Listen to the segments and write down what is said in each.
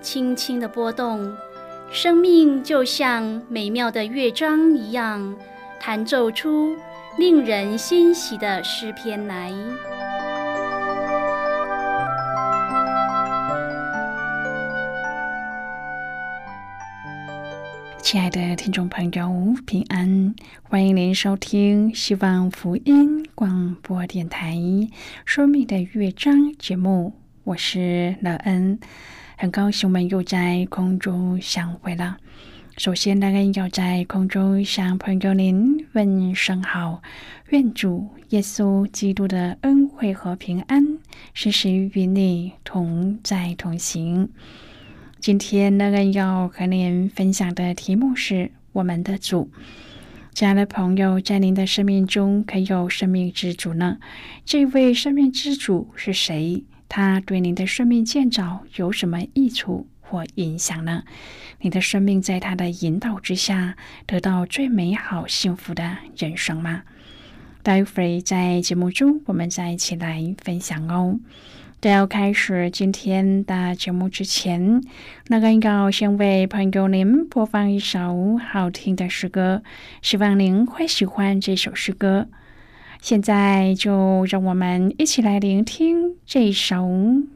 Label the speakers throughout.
Speaker 1: 轻轻的波动，生命就像美妙的乐章一样，弹奏出令人欣喜的诗篇来。
Speaker 2: 亲爱的听众朋友，平安！欢迎您收听希望福音广播电台《生命的乐章》节目，我是乐恩。很高兴我们又在空中相会了。首先，当然要在空中向朋友您问声好，愿主耶稣基督的恩惠和平安时时与你同在同行。今天，当然要和您分享的题目是我们的主。亲爱的朋友，在您的生命中可有生命之主呢？这位生命之主是谁？它对您的生命建造有什么益处或影响呢？你的生命在他的引导之下得到最美好幸福的人生吗？待会儿在节目中我们再一起来分享哦。在要开始今天的节目之前，那个要先为朋友您播放一首好听的诗歌，希望您会喜欢这首诗歌。现在就让我们一起来聆听这首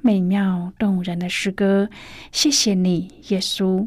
Speaker 2: 美妙动人的诗歌。谢谢你，耶稣。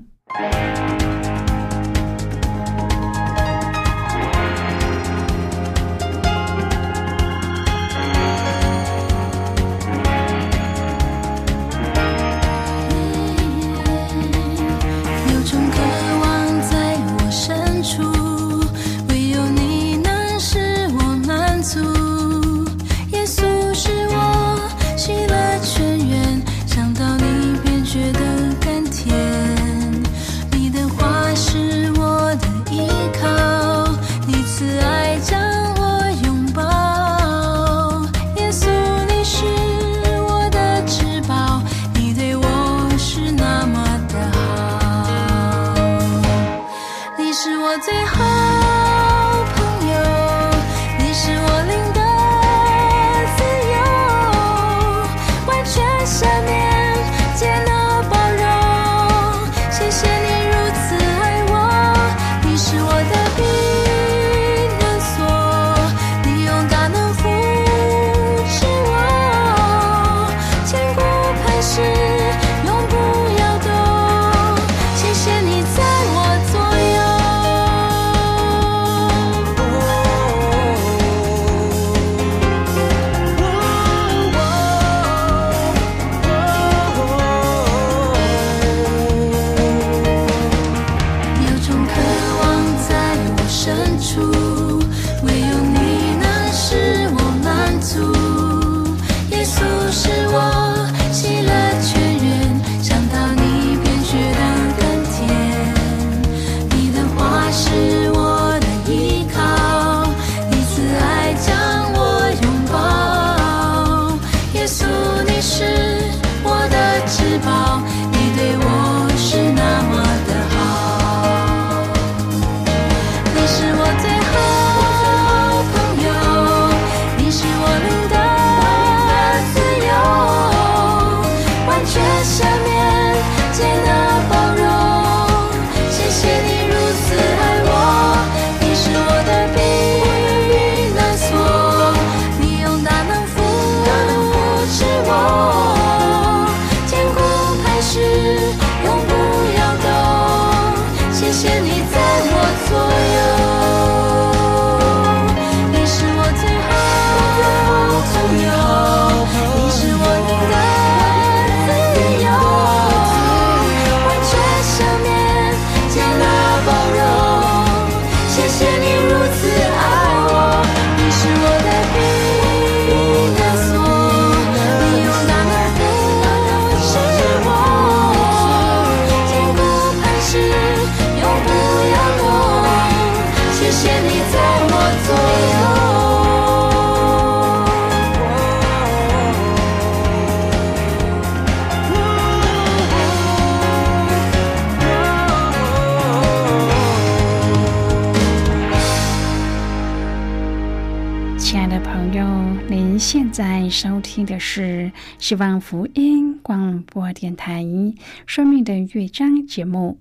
Speaker 2: 在收听的是希望福音广播电台《生命的乐章》节目。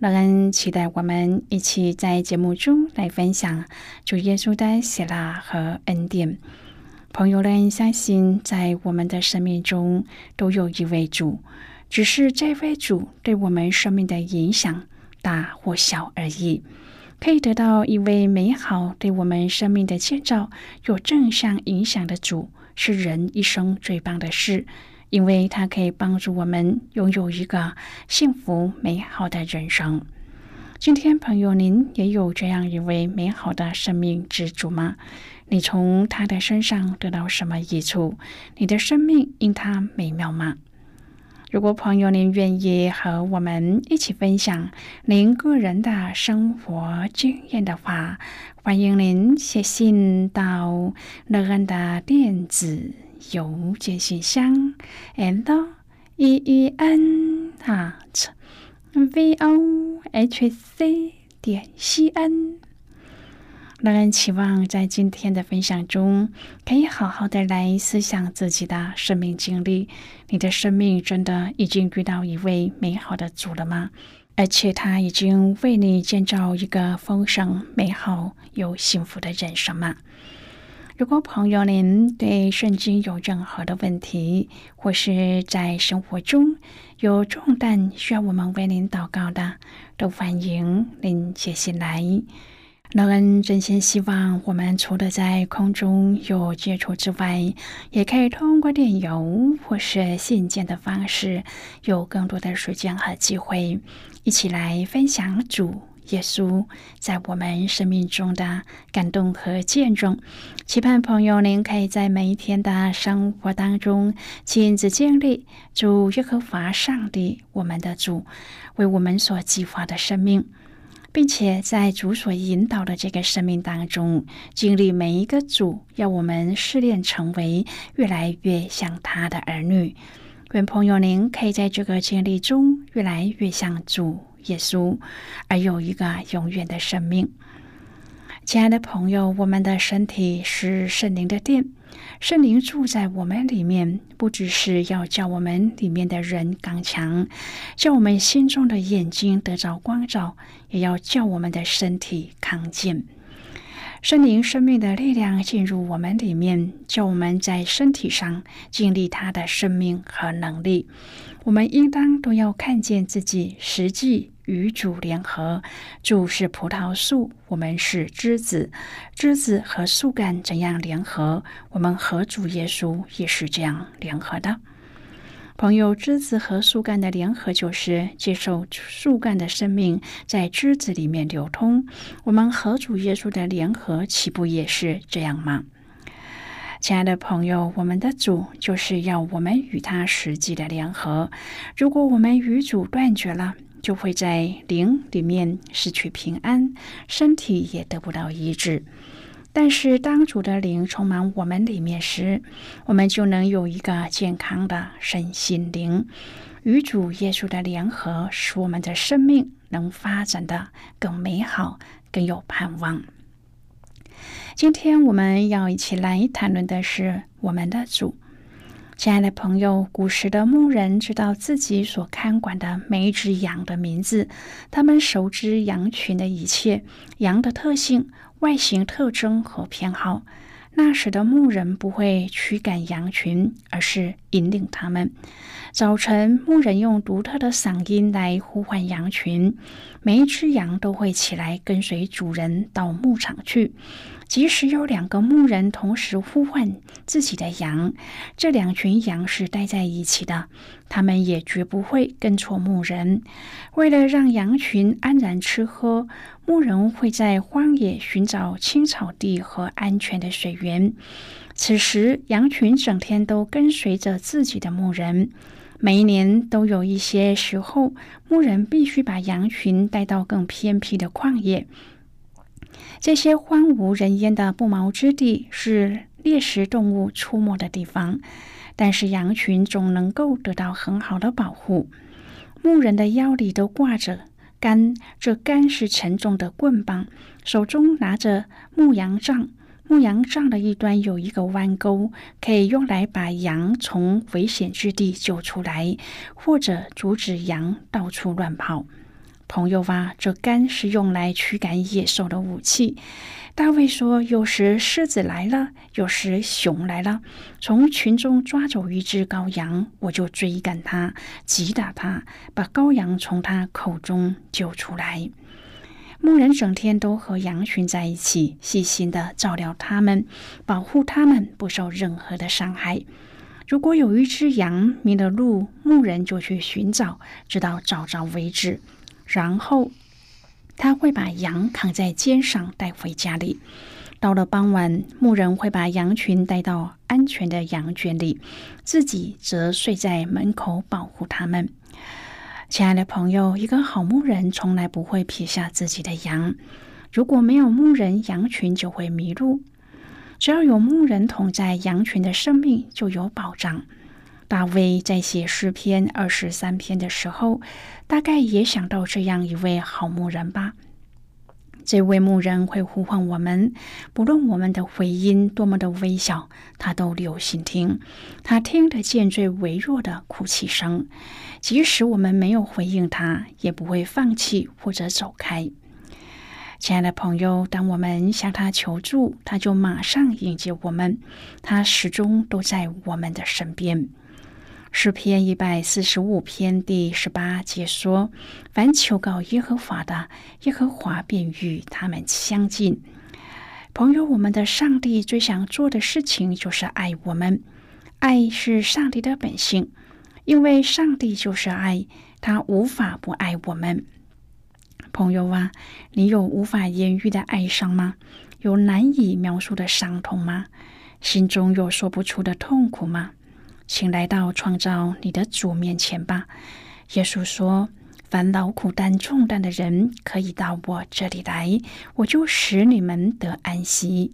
Speaker 2: 乐恩期待我们一起在节目中来分享主耶稣的喜乐和恩典。朋友们，相信在我们的生命中都有一位主，只是这位主对我们生命的影响大或小而已。可以得到一位美好对我们生命的建造有正向影响的主，是人一生最棒的事，因为它可以帮助我们拥有一个幸福美好的人生。今天，朋友，您也有这样一位美好的生命之主吗？你从他的身上得到什么益处？你的生命因他美妙吗？如果朋友您愿意和我们一起分享您个人的生活经验的话，欢迎您写信到乐安的电子邮件信箱，and e e n at v o h c 点 c n。让人期望在今天的分享中，可以好好的来思想自己的生命经历。你的生命真的已经遇到一位美好的主了吗？而且他已经为你建造一个丰盛、美好又幸福的人生吗？如果朋友您对圣经有任何的问题，或是在生活中有重担需要我们为您祷告的，都欢迎您写信来。乐恩真心希望，我们除了在空中有接触之外，也可以通过电邮或是信件的方式，有更多的时间和机会，一起来分享主耶稣在我们生命中的感动和见证。期盼朋友您可以在每一天的生活当中亲自经历主耶和华上帝，我们的主为我们所计划的生命。并且在主所引导的这个生命当中，经历每一个主要我们试炼成为越来越像他的儿女。愿朋友您可以在这个经历中越来越像主耶稣，而有一个永远的生命。亲爱的朋友，我们的身体是圣灵的殿。圣灵住在我们里面，不只是要叫我们里面的人刚强，叫我们心中的眼睛得着光照，也要叫我们的身体康健。圣灵生命的力量进入我们里面，叫我们在身体上经历他的生命和能力。我们应当都要看见自己实际。与主联合，主是葡萄树，我们是枝子，枝子和树干怎样联合？我们和主耶稣也是这样联合的。朋友，枝子和树干的联合就是接受树干的生命在枝子里面流通。我们和主耶稣的联合，岂不也是这样吗？亲爱的朋友，我们的主就是要我们与他实际的联合。如果我们与主断绝了，就会在灵里面失去平安，身体也得不到医治。但是，当主的灵充满我们里面时，我们就能有一个健康的身心灵，与主耶稣的联合，使我们的生命能发展的更美好、更有盼望。今天我们要一起来谈论的是我们的主。亲爱的朋友，古时的牧人知道自己所看管的每一只羊的名字，他们熟知羊群的一切羊的特性、外形特征和偏好。那时的牧人不会驱赶羊群，而是引领他们。早晨，牧人用独特的嗓音来呼唤羊群，每一只羊都会起来跟随主人到牧场去。即使有两个牧人同时呼唤自己的羊，这两群羊是待在一起的，他们也绝不会跟错牧人。为了让羊群安然吃喝，牧人会在荒野寻找青草地和安全的水源。此时，羊群整天都跟随着自己的牧人。每一年都有一些时候，牧人必须把羊群带到更偏僻的旷野。这些荒无人烟的不毛之地是猎食动物出没的地方，但是羊群总能够得到很好的保护。牧人的腰里都挂着杆，这杆是沉重的棍棒，手中拿着牧羊杖。牧羊杖的一端有一个弯钩，可以用来把羊从危险之地救出来，或者阻止羊到处乱跑。朋友啊，这杆是用来驱赶野兽的武器。大卫说：“有时狮子来了，有时熊来了，从群中抓走一只羔羊，我就追赶它，击打它，把羔羊从它口中救出来。”牧人整天都和羊群在一起，细心的照料它们，保护它们不受任何的伤害。如果有一只羊迷了路，牧人就去寻找，直到找着为止。然后他会把羊扛在肩上带回家里。到了傍晚，牧人会把羊群带到安全的羊圈里，自己则睡在门口保护它们。亲爱的朋友，一个好牧人从来不会撇下自己的羊。如果没有牧人，羊群就会迷路。只要有牧人同在，羊群的生命就有保障。大卫在写诗篇二十三篇的时候，大概也想到这样一位好牧人吧。这位牧人会呼唤我们，不论我们的回音多么的微小，他都留心听。他听得见最微弱的哭泣声，即使我们没有回应他，也不会放弃或者走开。亲爱的朋友，当我们向他求助，他就马上迎接我们。他始终都在我们的身边。诗篇一百四十五篇第十八节说：“凡求告耶和华的，耶和华便与他们相近。”朋友，我们的上帝最想做的事情就是爱我们。爱是上帝的本性，因为上帝就是爱，他无法不爱我们。朋友啊，你有无法言喻的哀伤吗？有难以描述的伤痛吗？心中有说不出的痛苦吗？请来到创造你的主面前吧。耶稣说：“烦恼苦担重担的人，可以到我这里来，我就使你们得安息。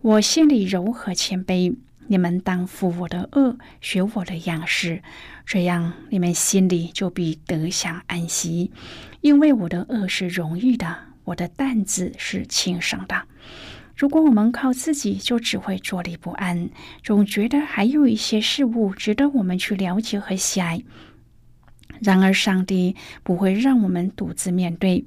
Speaker 2: 我心里柔和谦卑，你们当负我的恶，学我的样式，这样你们心里就必得享安息。因为我的恶是容易的，我的担子是轻省的。”如果我们靠自己，就只会坐立不安，总觉得还有一些事物值得我们去了解和喜爱。然而，上帝不会让我们独自面对。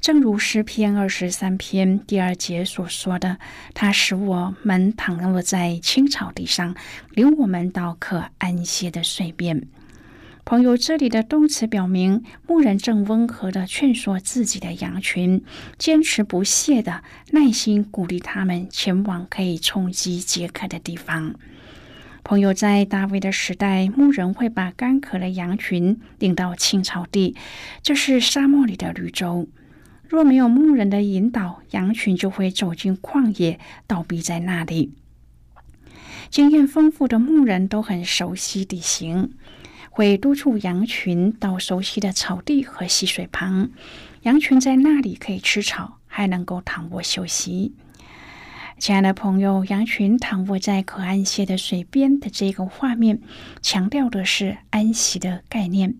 Speaker 2: 正如诗篇二十三篇第二节所说的：“他使我们躺卧在青草地上，领我们到可安歇的水边。”朋友，这里的动词表明牧人正温和的劝说自己的羊群，坚持不懈的耐心鼓励他们前往可以充饥解渴的地方。朋友，在大卫的时代，牧人会把干渴的羊群领到青草地，这是沙漠里的绿洲。若没有牧人的引导，羊群就会走进旷野，倒闭在那里。经验丰富的牧人都很熟悉地形。会督促羊群到熟悉的草地和溪水旁，羊群在那里可以吃草，还能够躺卧休息。亲爱的朋友，羊群躺卧在可安歇的水边的这个画面，强调的是安息的概念。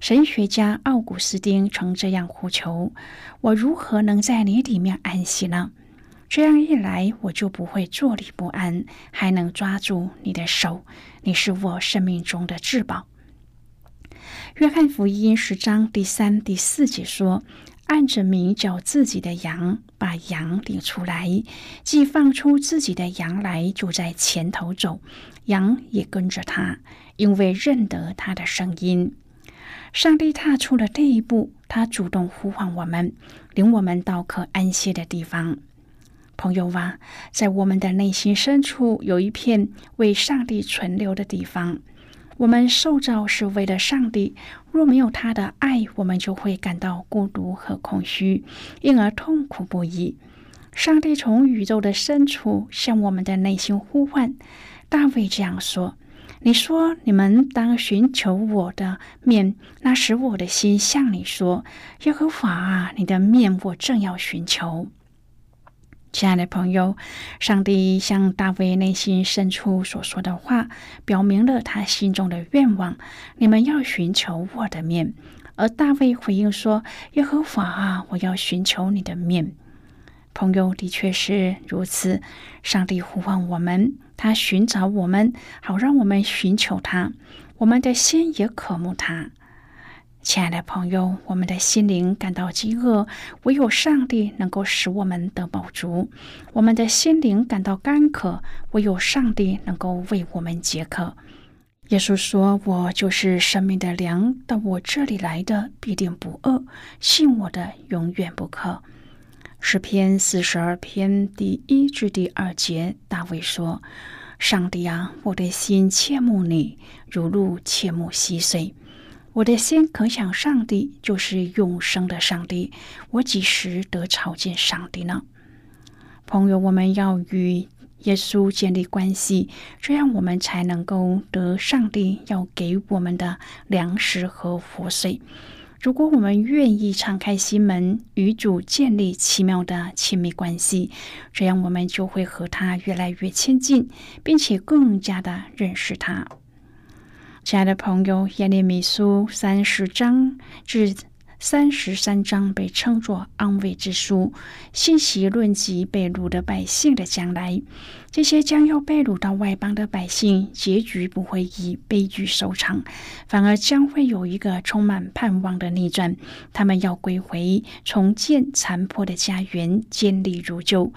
Speaker 2: 神学家奥古斯丁曾这样呼求：“我如何能在你里面安息呢？这样一来，我就不会坐立不安，还能抓住你的手。你是我生命中的至宝。”约翰福音十章第三、第四节说：“按着名叫自己的羊，把羊领出来，既放出自己的羊来，就在前头走，羊也跟着他，因为认得他的声音。”上帝踏出了第一步，他主动呼唤我们，领我们到可安歇的地方。朋友啊，在我们的内心深处，有一片为上帝存留的地方。我们受造是为了上帝，若没有他的爱，我们就会感到孤独和空虚，因而痛苦不已。上帝从宇宙的深处向我们的内心呼唤。大卫这样说：“你说你们当寻求我的面，那时我的心向你说：耶和华啊，你的面我正要寻求。”亲爱的朋友，上帝向大卫内心深处所说的话，表明了他心中的愿望：你们要寻求我的面。而大卫回应说：“耶和华啊，我要寻求你的面。”朋友的确是如此。上帝呼唤我们，他寻找我们，好让我们寻求他。我们的心也渴慕他。亲爱的朋友，我们的心灵感到饥饿，唯有上帝能够使我们得饱足；我们的心灵感到干渴，唯有上帝能够为我们解渴。耶稣说：“我就是生命的粮，到我这里来的必定不饿，信我的永远不渴。”诗篇四十二篇第一至第二节，大卫说：“上帝啊，我的心切慕你，如露切慕溪水。”我的心可想，上帝就是永生的上帝。我几时得朝见上帝呢？朋友，我们要与耶稣建立关系，这样我们才能够得上帝要给我们的粮食和活水。如果我们愿意敞开心门，与主建立奇妙的亲密关系，这样我们就会和他越来越亲近，并且更加的认识他。亲爱的朋友，耶利米书三十章至三十三章被称作安慰之书，信息论及被掳的百姓的将来。这些将要被掳到外邦的百姓，结局不会以悲剧收场，反而将会有一个充满盼望的逆转。他们要归回，重建残破的家园，建立如旧。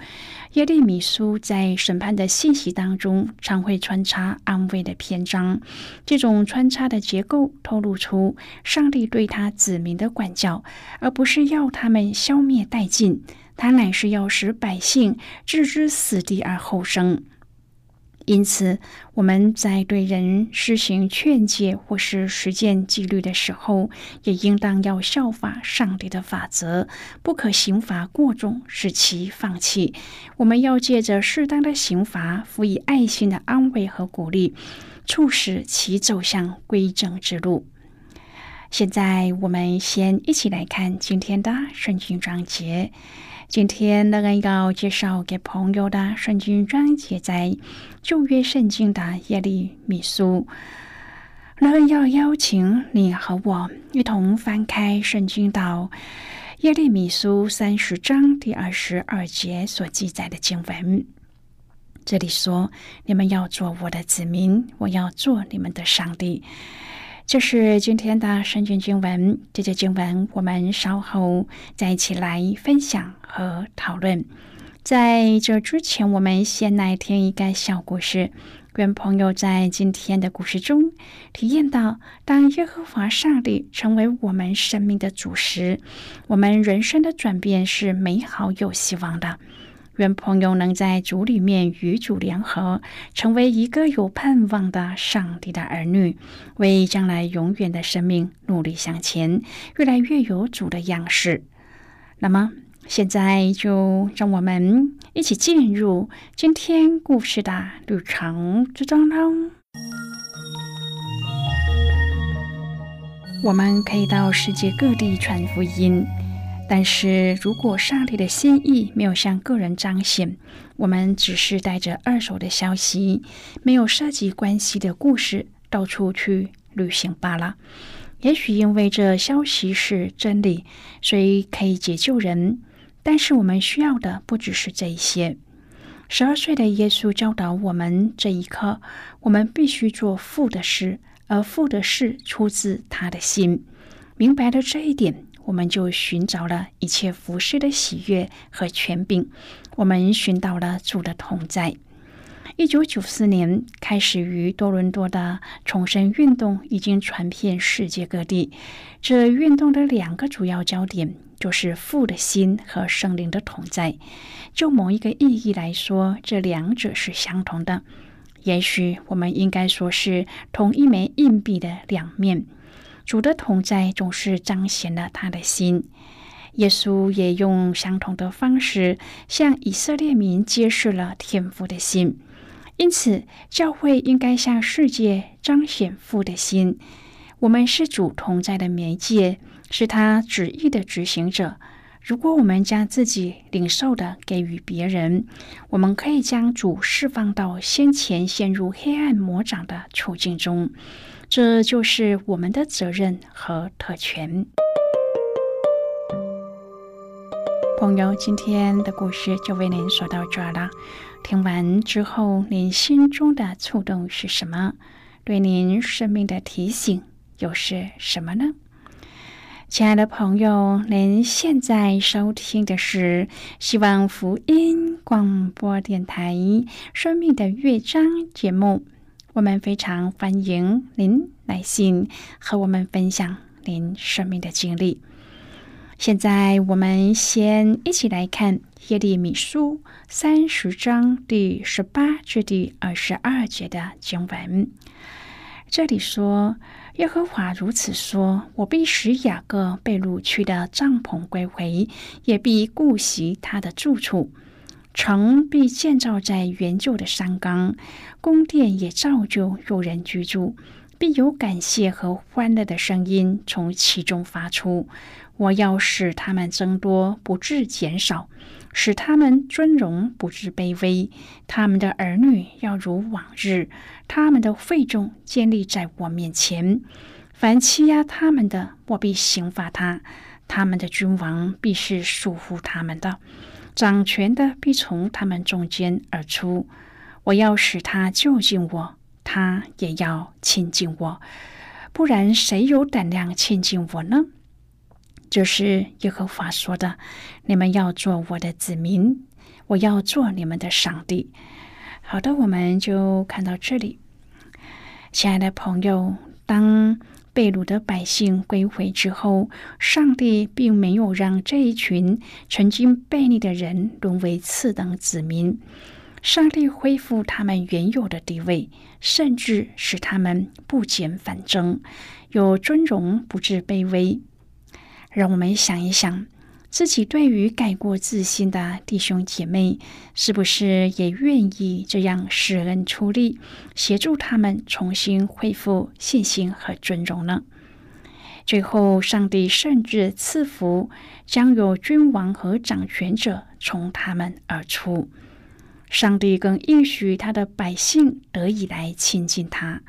Speaker 2: 耶利米书在审判的信息当中，常会穿插安慰的篇章。这种穿插的结构透露出上帝对他子民的管教，而不是要他们消灭殆尽。他乃是要使百姓置之死地而后生，因此我们在对人施行劝诫或是实践纪律的时候，也应当要效法上帝的法则，不可刑罚过重，使其放弃。我们要借着适当的刑罚，辅以爱心的安慰和鼓励，促使其走向归正之路。现在，我们先一起来看今天的圣经章节。今天乐恩要介绍给朋友的圣经章节在旧约圣经的耶利米书。乐恩要邀请你和我一同翻开圣经到耶利米书三十章第二十二节所记载的经文。这里说：“你们要做我的子民，我要做你们的上帝。”这是今天的圣经经文，这节经文我们稍后再一起来分享和讨论。在这之前，我们先来听一个小故事，愿朋友在今天的故事中体验到，当耶和华上帝成为我们生命的主时，我们人生的转变是美好有希望的。愿朋友能在主里面与主联合，成为一个有盼望的上帝的儿女，为将来永远的生命努力向前，越来越有主的样式。那么，现在就让我们一起进入今天故事的旅程之中喽。我们可以到世界各地传福音。但是如果上帝的心意没有向个人彰显，我们只是带着二手的消息，没有涉及关系的故事，到处去旅行罢了。也许因为这消息是真理，所以可以解救人。但是我们需要的不只是这一些。十二岁的耶稣教导我们，这一刻我们必须做父的事，而父的事出自他的心。明白了这一点。我们就寻找了一切服饰的喜悦和权柄，我们寻到了主的同在。一九九四年开始于多伦多的重生运动已经传遍世界各地。这运动的两个主要焦点就是父的心和圣灵的同在。就某一个意义来说，这两者是相同的。也许我们应该说是同一枚硬币的两面。主的同在总是彰显了他的心。耶稣也用相同的方式向以色列民揭示了天父的心。因此，教会应该向世界彰显父的心。我们是主同在的媒介，是他旨意的执行者。如果我们将自己领受的给予别人，我们可以将主释放到先前陷入黑暗魔掌的处境中。这就是我们的责任和特权。朋友，今天的故事就为您说到这儿了。听完之后，您心中的触动是什么？对您生命的提醒又是什么呢？亲爱的朋友，您现在收听的是希望福音广播电台《生命的乐章》节目。我们非常欢迎您来信和我们分享您生命的经历。现在，我们先一起来看耶利米书三十章第十八至第二十二节的经文。这里说。耶和华如此说：“我必使雅各被掳去的帐篷归回，也必顾惜他的住处。城必建造在原旧的山冈，宫殿也照旧有人居住，必有感谢和欢乐的声音从其中发出。我要使他们增多，不致减少。”使他们尊荣不致卑微，他们的儿女要如往日，他们的会众建立在我面前。凡欺压他们的，我必刑罚他；他们的君王必是束缚他们的，掌权的必从他们中间而出。我要使他就近我，他也要亲近我。不然，谁有胆量亲近我呢？这是耶和华说的：“你们要做我的子民，我要做你们的上帝。”好的，我们就看到这里。亲爱的朋友，当被掳的百姓归回之后，上帝并没有让这一群曾经悖逆的人沦为次等子民，上帝恢复他们原有的地位，甚至使他们不减反增，有尊荣，不至卑微。让我们想一想，自己对于改过自新的弟兄姐妹，是不是也愿意这样施恩出力，协助他们重新恢复信心和尊荣呢？最后，上帝甚至赐福，将有君王和掌权者从他们而出。上帝更应许他的百姓得以来亲近他。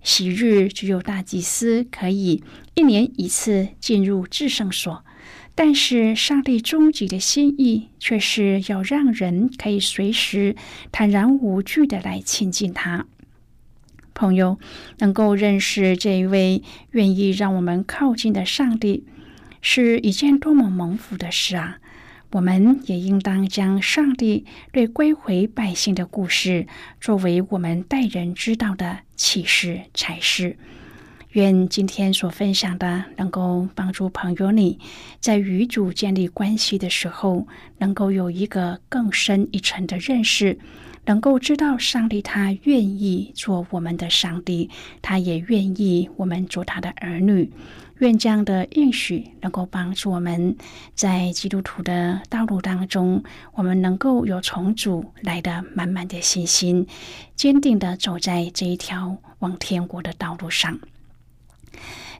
Speaker 2: 昔日只有大祭司可以一年一次进入至圣所，但是上帝终极的心意却是要让人可以随时坦然无惧的来亲近他。朋友能够认识这一位愿意让我们靠近的上帝，是一件多么蒙福的事啊！我们也应当将上帝对归回百姓的故事作为我们待人之道的启示才是。愿今天所分享的能够帮助朋友你在与主建立关系的时候，能够有一个更深一层的认识，能够知道上帝他愿意做我们的上帝，他也愿意我们做他的儿女。愿这样的应许能够帮助我们在基督徒的道路当中，我们能够有从主来的满满的信心，坚定的走在这一条往天国的道路上。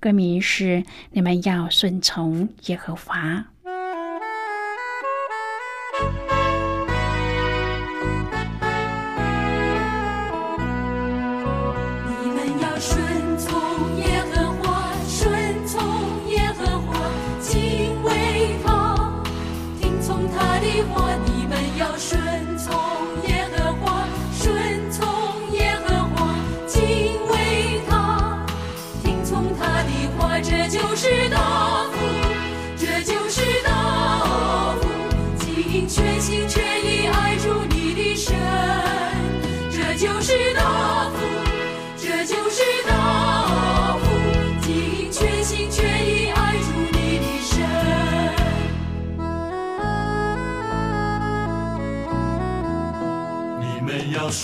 Speaker 2: 歌名是《你们要顺从耶和华》。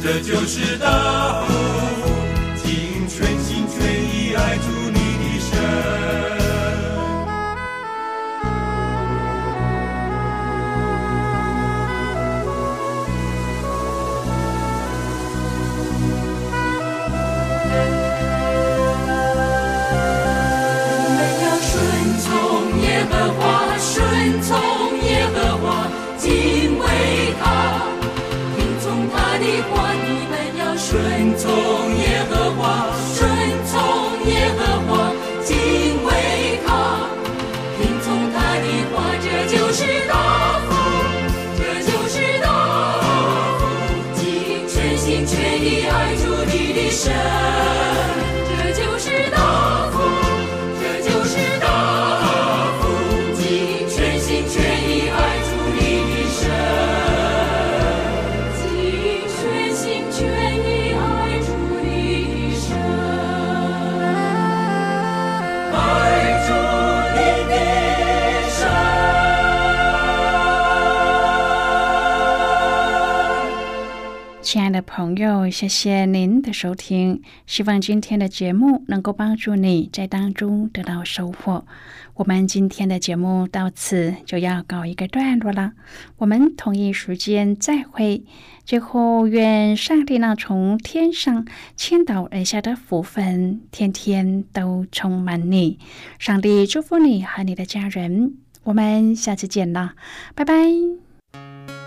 Speaker 3: 这就是大福。尽全心全意爱主你的神。
Speaker 4: 我们要顺从耶和华，顺从耶和华，敬畏他，听从他的话。你们要顺从
Speaker 2: 的朋友，谢谢您的收听。希望今天的节目能够帮助你在当中得到收获。我们今天的节目到此就要告一个段落了，我们同一时间再会。最后，愿上帝那从天上倾倒而下的福分，天天都充满你。上帝祝福你和你的家人。我们下次见了，拜拜。